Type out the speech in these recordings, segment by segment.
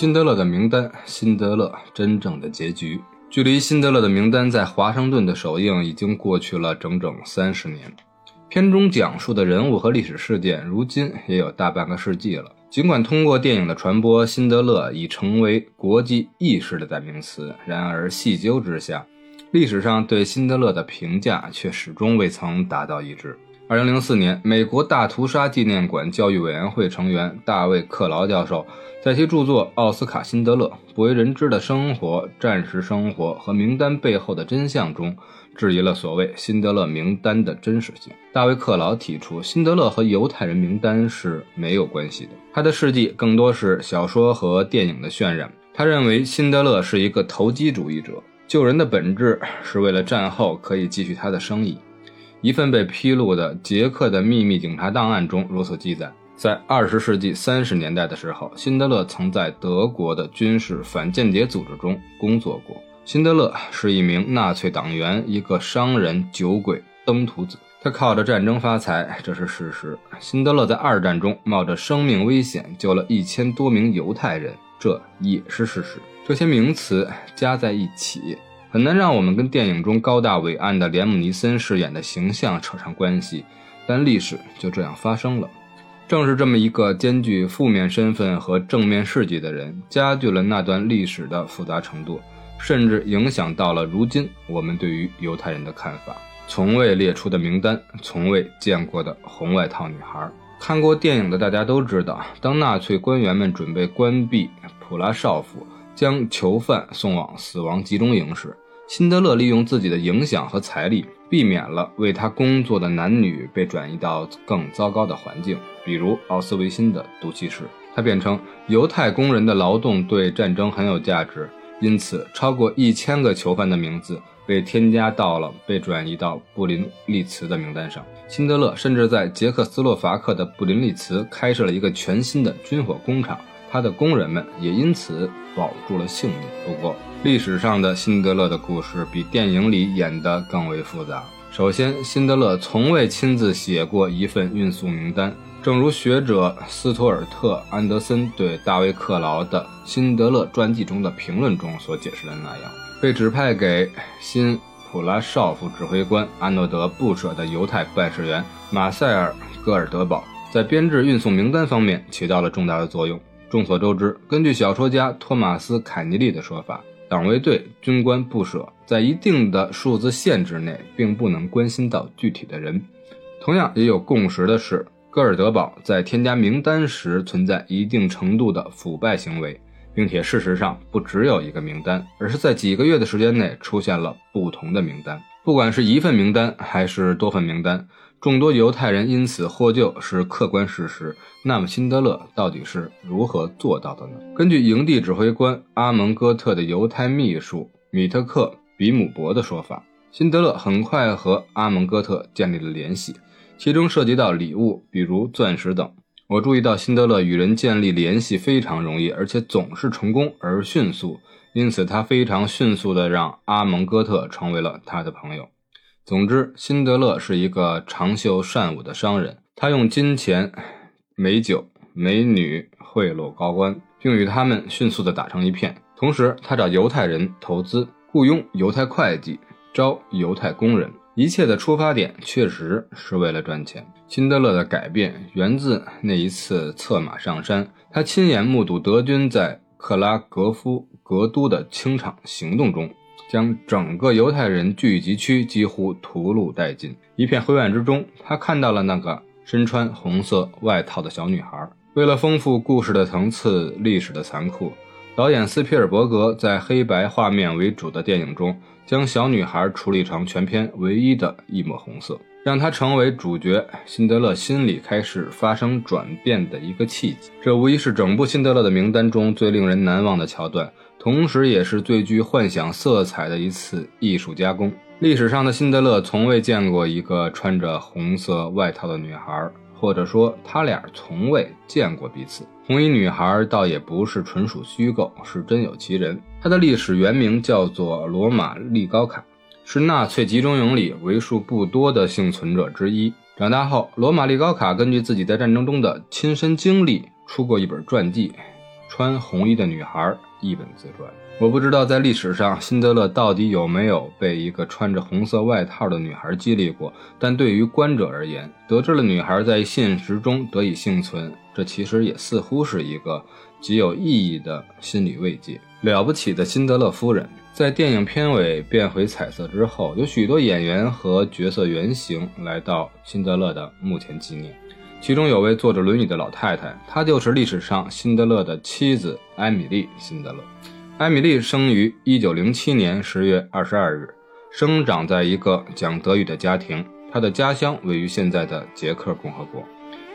辛德勒的名单，辛德勒真正的结局。距离辛德勒的名单在华盛顿的首映已经过去了整整三十年。片中讲述的人物和历史事件，如今也有大半个世纪了。尽管通过电影的传播，辛德勒已成为国际意识的代名词，然而细究之下，历史上对辛德勒的评价却始终未曾达到一致。二零零四年，美国大屠杀纪念馆教育委员会成员大卫·克劳教授在其著作《奥斯卡·辛德勒：不为人知的生活、战时生活和名单背后的真相》中，质疑了所谓辛德勒名单的真实性。大卫·克劳提出，辛德勒和犹太人名单是没有关系的，他的事迹更多是小说和电影的渲染。他认为辛德勒是一个投机主义者，救人的本质是为了战后可以继续他的生意。一份被披露的捷克的秘密警察档案中如此记载：在二十世纪三十年代的时候，辛德勒曾在德国的军事反间谍组织中工作过。辛德勒是一名纳粹党员，一个商人、酒鬼、登徒子。他靠着战争发财，这是事实。辛德勒在二战中冒着生命危险救了一千多名犹太人，这也是事实。这些名词加在一起。很难让我们跟电影中高大伟岸的连姆尼森饰演的形象扯上关系，但历史就这样发生了。正是这么一个兼具负面身份和正面事迹的人，加剧了那段历史的复杂程度，甚至影响到了如今我们对于犹太人的看法。从未列出的名单，从未见过的红外套女孩。看过电影的大家都知道，当纳粹官员们准备关闭普拉绍夫。将囚犯送往死亡集中营时，辛德勒利用自己的影响和财力，避免了为他工作的男女被转移到更糟糕的环境，比如奥斯维辛的毒气室。他辩称，犹太工人的劳动对战争很有价值，因此超过一千个囚犯的名字被添加到了被转移到布林利茨的名单上。辛德勒甚至在捷克斯洛伐克的布林利茨开设了一个全新的军火工厂。他的工人们也因此保住了性命。不过，历史上的辛德勒的故事比电影里演的更为复杂。首先，辛德勒从未亲自写过一份运送名单，正如学者斯图尔特·安德森对大卫·克劳的《辛德勒传记》中的评论中所解释的那样。被指派给新普拉绍夫指挥官安诺德·布舍的犹太办事员马塞尔·戈尔德堡，在编制运送名单方面起到了重大的作用。众所周知，根据小说家托马斯·凯尼利的说法，党卫队军官不舍在一定的数字限制内，并不能关心到具体的人。同样也有共识的是，戈尔德堡在添加名单时存在一定程度的腐败行为，并且事实上不只有一个名单，而是在几个月的时间内出现了不同的名单。不管是一份名单还是多份名单。众多犹太人因此获救是客观事实。那么，辛德勒到底是如何做到的呢？根据营地指挥官阿蒙戈特的犹太秘书米特克比姆伯的说法，辛德勒很快和阿蒙戈特建立了联系，其中涉及到礼物，比如钻石等。我注意到，辛德勒与人建立联系非常容易，而且总是成功而迅速，因此他非常迅速地让阿蒙戈特成为了他的朋友。总之，辛德勒是一个长袖善舞的商人。他用金钱、美酒、美女贿赂高官，并与他们迅速地打成一片。同时，他找犹太人投资，雇佣犹太会计，招犹太工人。一切的出发点确实是为了赚钱。辛德勒的改变源自那一次策马上山，他亲眼目睹德军在克拉格夫格都的清场行动中。将整个犹太人聚集区几乎屠戮殆尽。一片灰暗之中，他看到了那个身穿红色外套的小女孩。为了丰富故事的层次、历史的残酷，导演斯皮尔伯格在黑白画面为主的电影中，将小女孩处理成全片唯一的一抹红色，让她成为主角辛德勒心里开始发生转变的一个契机。这无疑是整部辛德勒的名单中最令人难忘的桥段。同时，也是最具幻想色彩的一次艺术加工。历史上的辛德勒从未见过一个穿着红色外套的女孩，或者说，他俩从未见过彼此。红衣女孩倒也不是纯属虚构，是真有其人。她的历史原名叫做罗马利高卡，是纳粹集中营里为数不多的幸存者之一。长大后，罗马利高卡根据自己在战争中的亲身经历，出过一本传记。穿红衣的女孩一本自传。我不知道在历史上，辛德勒到底有没有被一个穿着红色外套的女孩激励过。但对于观者而言，得知了女孩在现实中得以幸存，这其实也似乎是一个极有意义的心理慰藉。了不起的辛德勒夫人，在电影片尾变回彩色之后，有许多演员和角色原型来到辛德勒的墓前纪念。其中有位坐着轮椅的老太太，她就是历史上辛德勒的妻子艾米丽·辛德勒。艾米丽生于1907年10月22日，生长在一个讲德语的家庭。她的家乡位于现在的捷克共和国。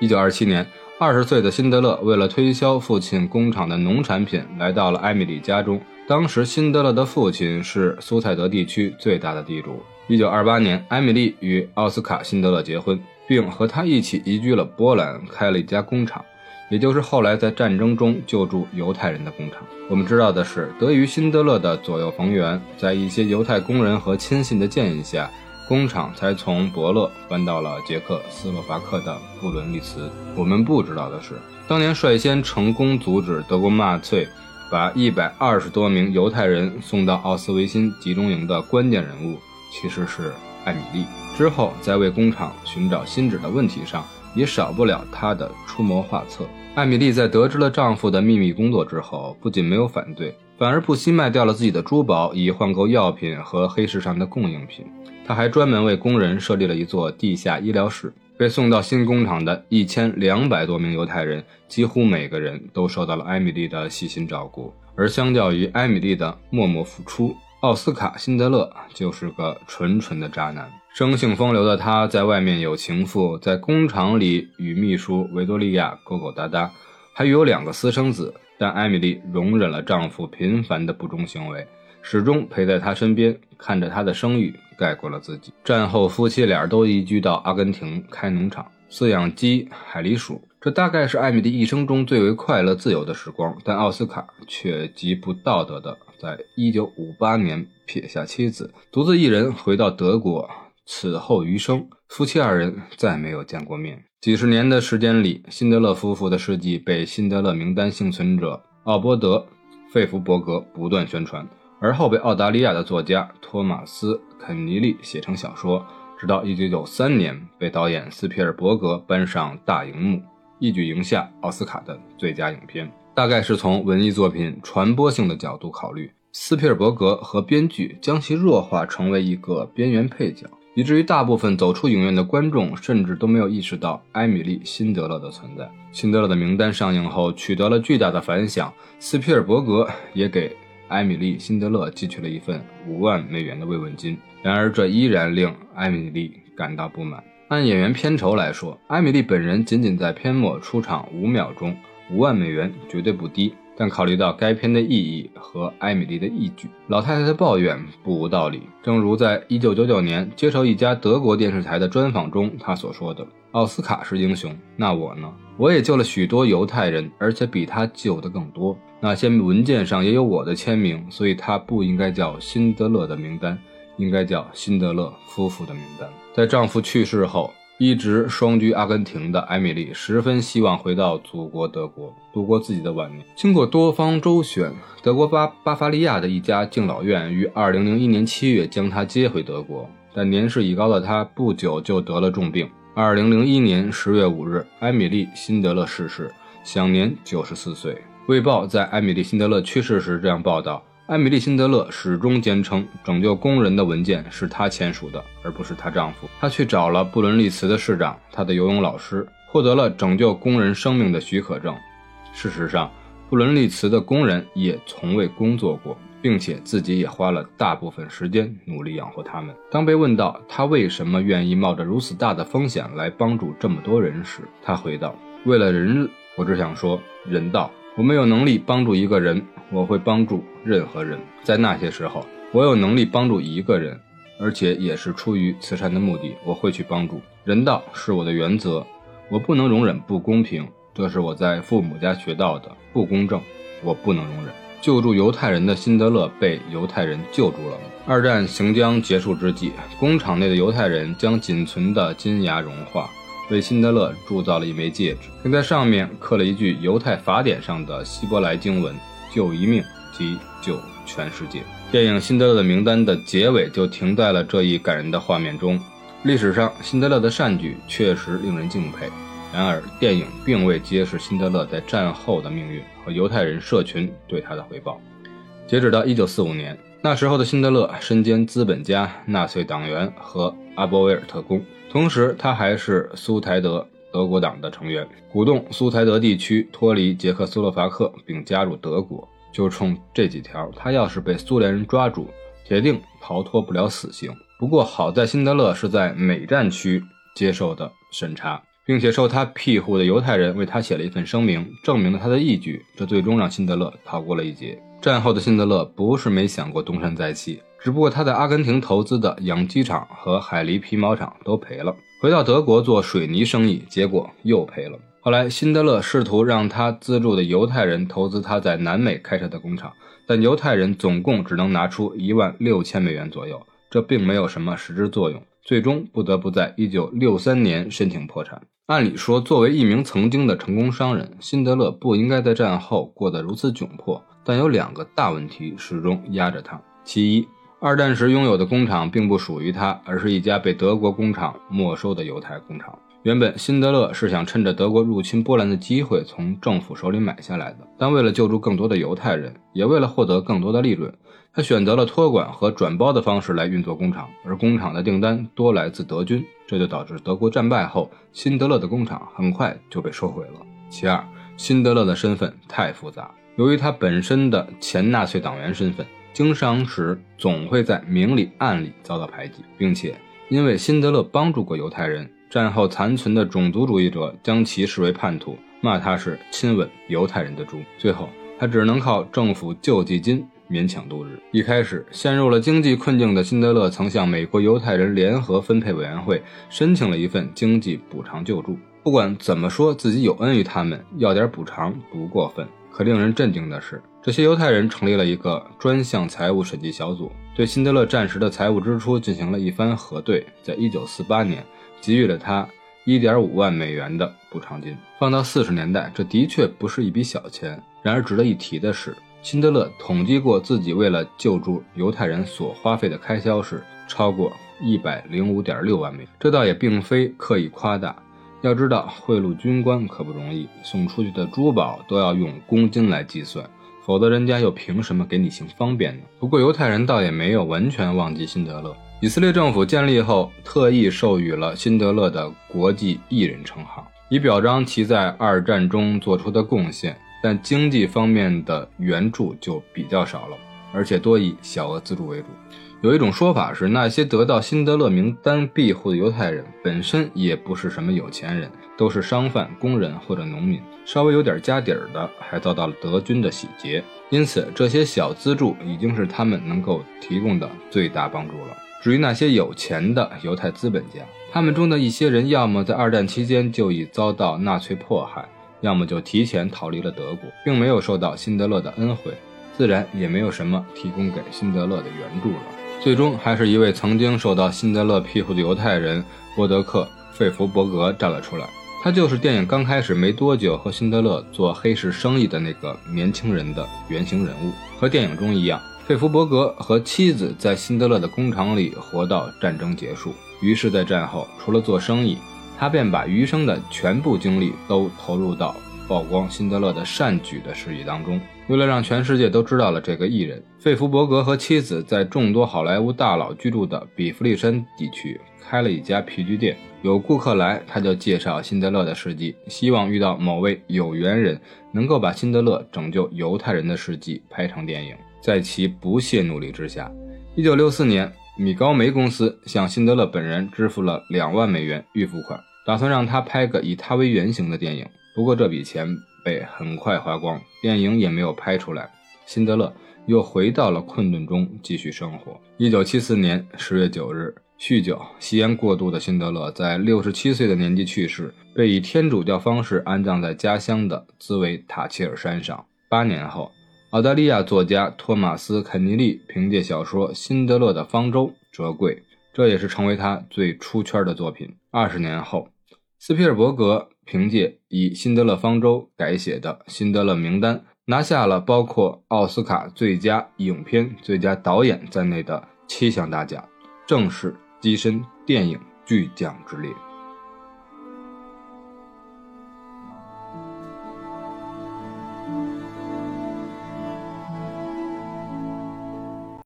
1927年，20岁的辛德勒为了推销父亲工厂的农产品，来到了艾米丽家中。当时，辛德勒的父亲是苏塞德地区最大的地主。1928年，艾米丽与奥斯卡·辛德勒结婚，并和他一起移居了波兰，开了一家工厂。也就是后来在战争中救助犹太人的工厂。我们知道的是，得益于辛德勒的左右逢源，在一些犹太工人和亲信的建议下，工厂才从伯乐搬到了捷克斯洛伐克的布伦利茨。我们不知道的是，当年率先成功阻止德国纳粹把一百二十多名犹太人送到奥斯维辛集中营的关键人物，其实是艾米丽。之后，在为工厂寻找新址的问题上，也少不了她的出谋划策。艾米丽在得知了丈夫的秘密工作之后，不仅没有反对，反而不惜卖掉了自己的珠宝，以换购药品和黑市上的供应品。她还专门为工人设立了一座地下医疗室。被送到新工厂的一千两百多名犹太人，几乎每个人都受到了艾米丽的细心照顾。而相较于艾米丽的默默付出，奥斯卡·辛德勒就是个纯纯的渣男。生性风流的他，在外面有情妇，在工厂里与秘书维多利亚勾勾搭搭，还有两个私生子。但艾米丽容忍了丈夫频繁的不忠行为，始终陪在他身边，看着他的声誉盖过了自己。战后，夫妻俩都移居到阿根廷开农场，饲养鸡、海狸鼠。这大概是艾米丽一生中最为快乐、自由的时光。但奥斯卡却极不道德的，在一九五八年撇下妻子，独自一人回到德国。此后余生，夫妻二人再没有见过面。几十年的时间里，辛德勒夫妇的事迹被辛德勒名单幸存者奥波德·费弗伯格不断宣传，而后被澳大利亚的作家托马斯·肯尼利写成小说，直到1993年被导演斯皮尔伯格搬上大荧幕，一举赢下奥斯卡的最佳影片。大概是从文艺作品传播性的角度考虑，斯皮尔伯格和编剧将其弱化成为一个边缘配角。以至于大部分走出影院的观众甚至都没有意识到艾米丽·辛德勒的存在。辛德勒的名单上映后取得了巨大的反响，斯皮尔伯格也给艾米丽·辛德勒寄去了一份五万美元的慰问金。然而，这依然令艾米丽感到不满。按演员片酬来说，艾米丽本人仅仅在片末出场五秒钟，五万美元绝对不低。但考虑到该片的意义和艾米丽的义举，老太太的抱怨不无道理。正如在1999年接受一家德国电视台的专访中，她所说的：“奥斯卡是英雄，那我呢？我也救了许多犹太人，而且比他救的更多。那些文件上也有我的签名，所以他不应该叫辛德勒的名单，应该叫辛德勒夫妇的名单。”在丈夫去世后。一直双居阿根廷的艾米丽十分希望回到祖国德国度过自己的晚年。经过多方周旋，德国巴巴伐利亚的一家敬老院于2001年7月将她接回德国。但年事已高的她不久就得了重病。2001年10月5日，艾米丽·辛德勒逝世，享年94岁。《卫报》在艾米丽·辛德勒去世时这样报道。艾米丽·辛德勒始终坚称，拯救工人的文件是她签署的，而不是她丈夫。她去找了布伦利茨的市长，她的游泳老师，获得了拯救工人生命的许可证。事实上，布伦利茨的工人也从未工作过，并且自己也花了大部分时间努力养活他们。当被问到他为什么愿意冒着如此大的风险来帮助这么多人时，他回道：“为了人，我只想说人道。我没有能力帮助一个人。”我会帮助任何人，在那些时候，我有能力帮助一个人，而且也是出于慈善的目的，我会去帮助。人道是我的原则，我不能容忍不公平，这是我在父母家学到的。不公正，我不能容忍。救助犹太人的辛德勒被犹太人救助了。二战行将结束之际，工厂内的犹太人将仅存的金牙融化，为辛德勒铸造了一枚戒指，并在上面刻了一句犹太法典上的希伯来经文：“救一命，即救全世界。”电影《辛德勒的名单》的结尾就停在了这一感人的画面中。历史上，辛德勒的善举确实令人敬佩。然而，电影并未揭示辛德勒在战后的命运和犹太人社群对他的回报。截止到1945年，那时候的辛德勒身兼资本家、纳粹党员和阿波维尔特工，同时他还是苏台德德国党的成员，鼓动苏台德地区脱离捷克斯洛伐克并加入德国。就冲这几条，他要是被苏联人抓住，铁定逃脱不了死刑。不过好在辛德勒是在美战区接受的审查。并且受他庇护的犹太人为他写了一份声明，证明了他的义举，这最终让辛德勒逃过了一劫。战后的辛德勒不是没想过东山再起，只不过他在阿根廷投资的养鸡场和海狸皮毛厂都赔了，回到德国做水泥生意，结果又赔了。后来，辛德勒试图让他资助的犹太人投资他在南美开设的工厂，但犹太人总共只能拿出一万六千美元左右，这并没有什么实质作用。最终不得不在一九六三年申请破产。按理说，作为一名曾经的成功商人，辛德勒不应该在战后过得如此窘迫。但有两个大问题始终压着他：其一，二战时拥有的工厂并不属于他，而是一家被德国工厂没收的犹太工厂。原本，辛德勒是想趁着德国入侵波兰的机会从政府手里买下来的，但为了救助更多的犹太人，也为了获得更多的利润。他选择了托管和转包的方式来运作工厂，而工厂的订单多来自德军，这就导致德国战败后，辛德勒的工厂很快就被收回了。其二，辛德勒的身份太复杂，由于他本身的前纳粹党员身份，经商时总会在明里暗里遭到排挤，并且因为辛德勒帮助过犹太人，战后残存的种族主义者将其视为叛徒，骂他是亲吻犹太人的猪。最后，他只能靠政府救济金。勉强度日。一开始陷入了经济困境的辛德勒，曾向美国犹太人联合分配委员会申请了一份经济补偿救助。不管怎么说，自己有恩于他们，要点补偿不过分。可令人震惊的是，这些犹太人成立了一个专项财务审计小组，对辛德勒战时的财务支出进行了一番核对，在一九四八年给予了他一点五万美元的补偿金。放到四十年代，这的确不是一笔小钱。然而值得一提的是。辛德勒统计过自己为了救助犹太人所花费的开销是超过一百零五点六万美元，这倒也并非刻意夸大。要知道，贿赂军官可不容易，送出去的珠宝都要用公斤来计算，否则人家又凭什么给你行方便呢？不过，犹太人倒也没有完全忘记辛德勒。以色列政府建立后，特意授予了辛德勒的国际艺人称号，以表彰其在二战中做出的贡献。但经济方面的援助就比较少了，而且多以小额资助为主。有一种说法是，那些得到辛德勒名单庇护的犹太人本身也不是什么有钱人，都是商贩、工人或者农民，稍微有点家底儿的，还遭到了德军的洗劫。因此，这些小资助已经是他们能够提供的最大帮助了。至于那些有钱的犹太资本家，他们中的一些人，要么在二战期间就已遭到纳粹迫害。要么就提前逃离了德国，并没有受到辛德勒的恩惠，自然也没有什么提供给辛德勒的援助了。最终，还是一位曾经受到辛德勒庇护的犹太人波德克·费弗伯格站了出来。他就是电影刚开始没多久和辛德勒做黑市生意的那个年轻人的原型人物。和电影中一样，费弗伯格和妻子在辛德勒的工厂里活到战争结束。于是，在战后，除了做生意，他便把余生的全部精力都投入到曝光辛德勒的善举的事业当中。为了让全世界都知道了这个艺人，费弗伯格和妻子在众多好莱坞大佬居住的比弗利山地区开了一家皮具店。有顾客来，他就介绍辛德勒的事迹，希望遇到某位有缘人能够把辛德勒拯救犹太人的事迹拍成电影。在其不懈努力之下，1964年，米高梅公司向辛德勒本人支付了两万美元预付款。打算让他拍个以他为原型的电影，不过这笔钱被很快花光，电影也没有拍出来。辛德勒又回到了困顿中继续生活。一九七四年十月九日，酗酒、吸烟过度的辛德勒在六十七岁的年纪去世，被以天主教方式安葬在家乡的兹维塔切尔山上。八年后，澳大利亚作家托马斯·肯尼利凭借小说《辛德勒的方舟》折桂。这也是成为他最出圈的作品。二十年后，斯皮尔伯格凭借以《辛德勒方舟》改写的《辛德勒名单》，拿下了包括奥斯卡最佳影片、最佳导演在内的七项大奖，正式跻身电影巨匠之列。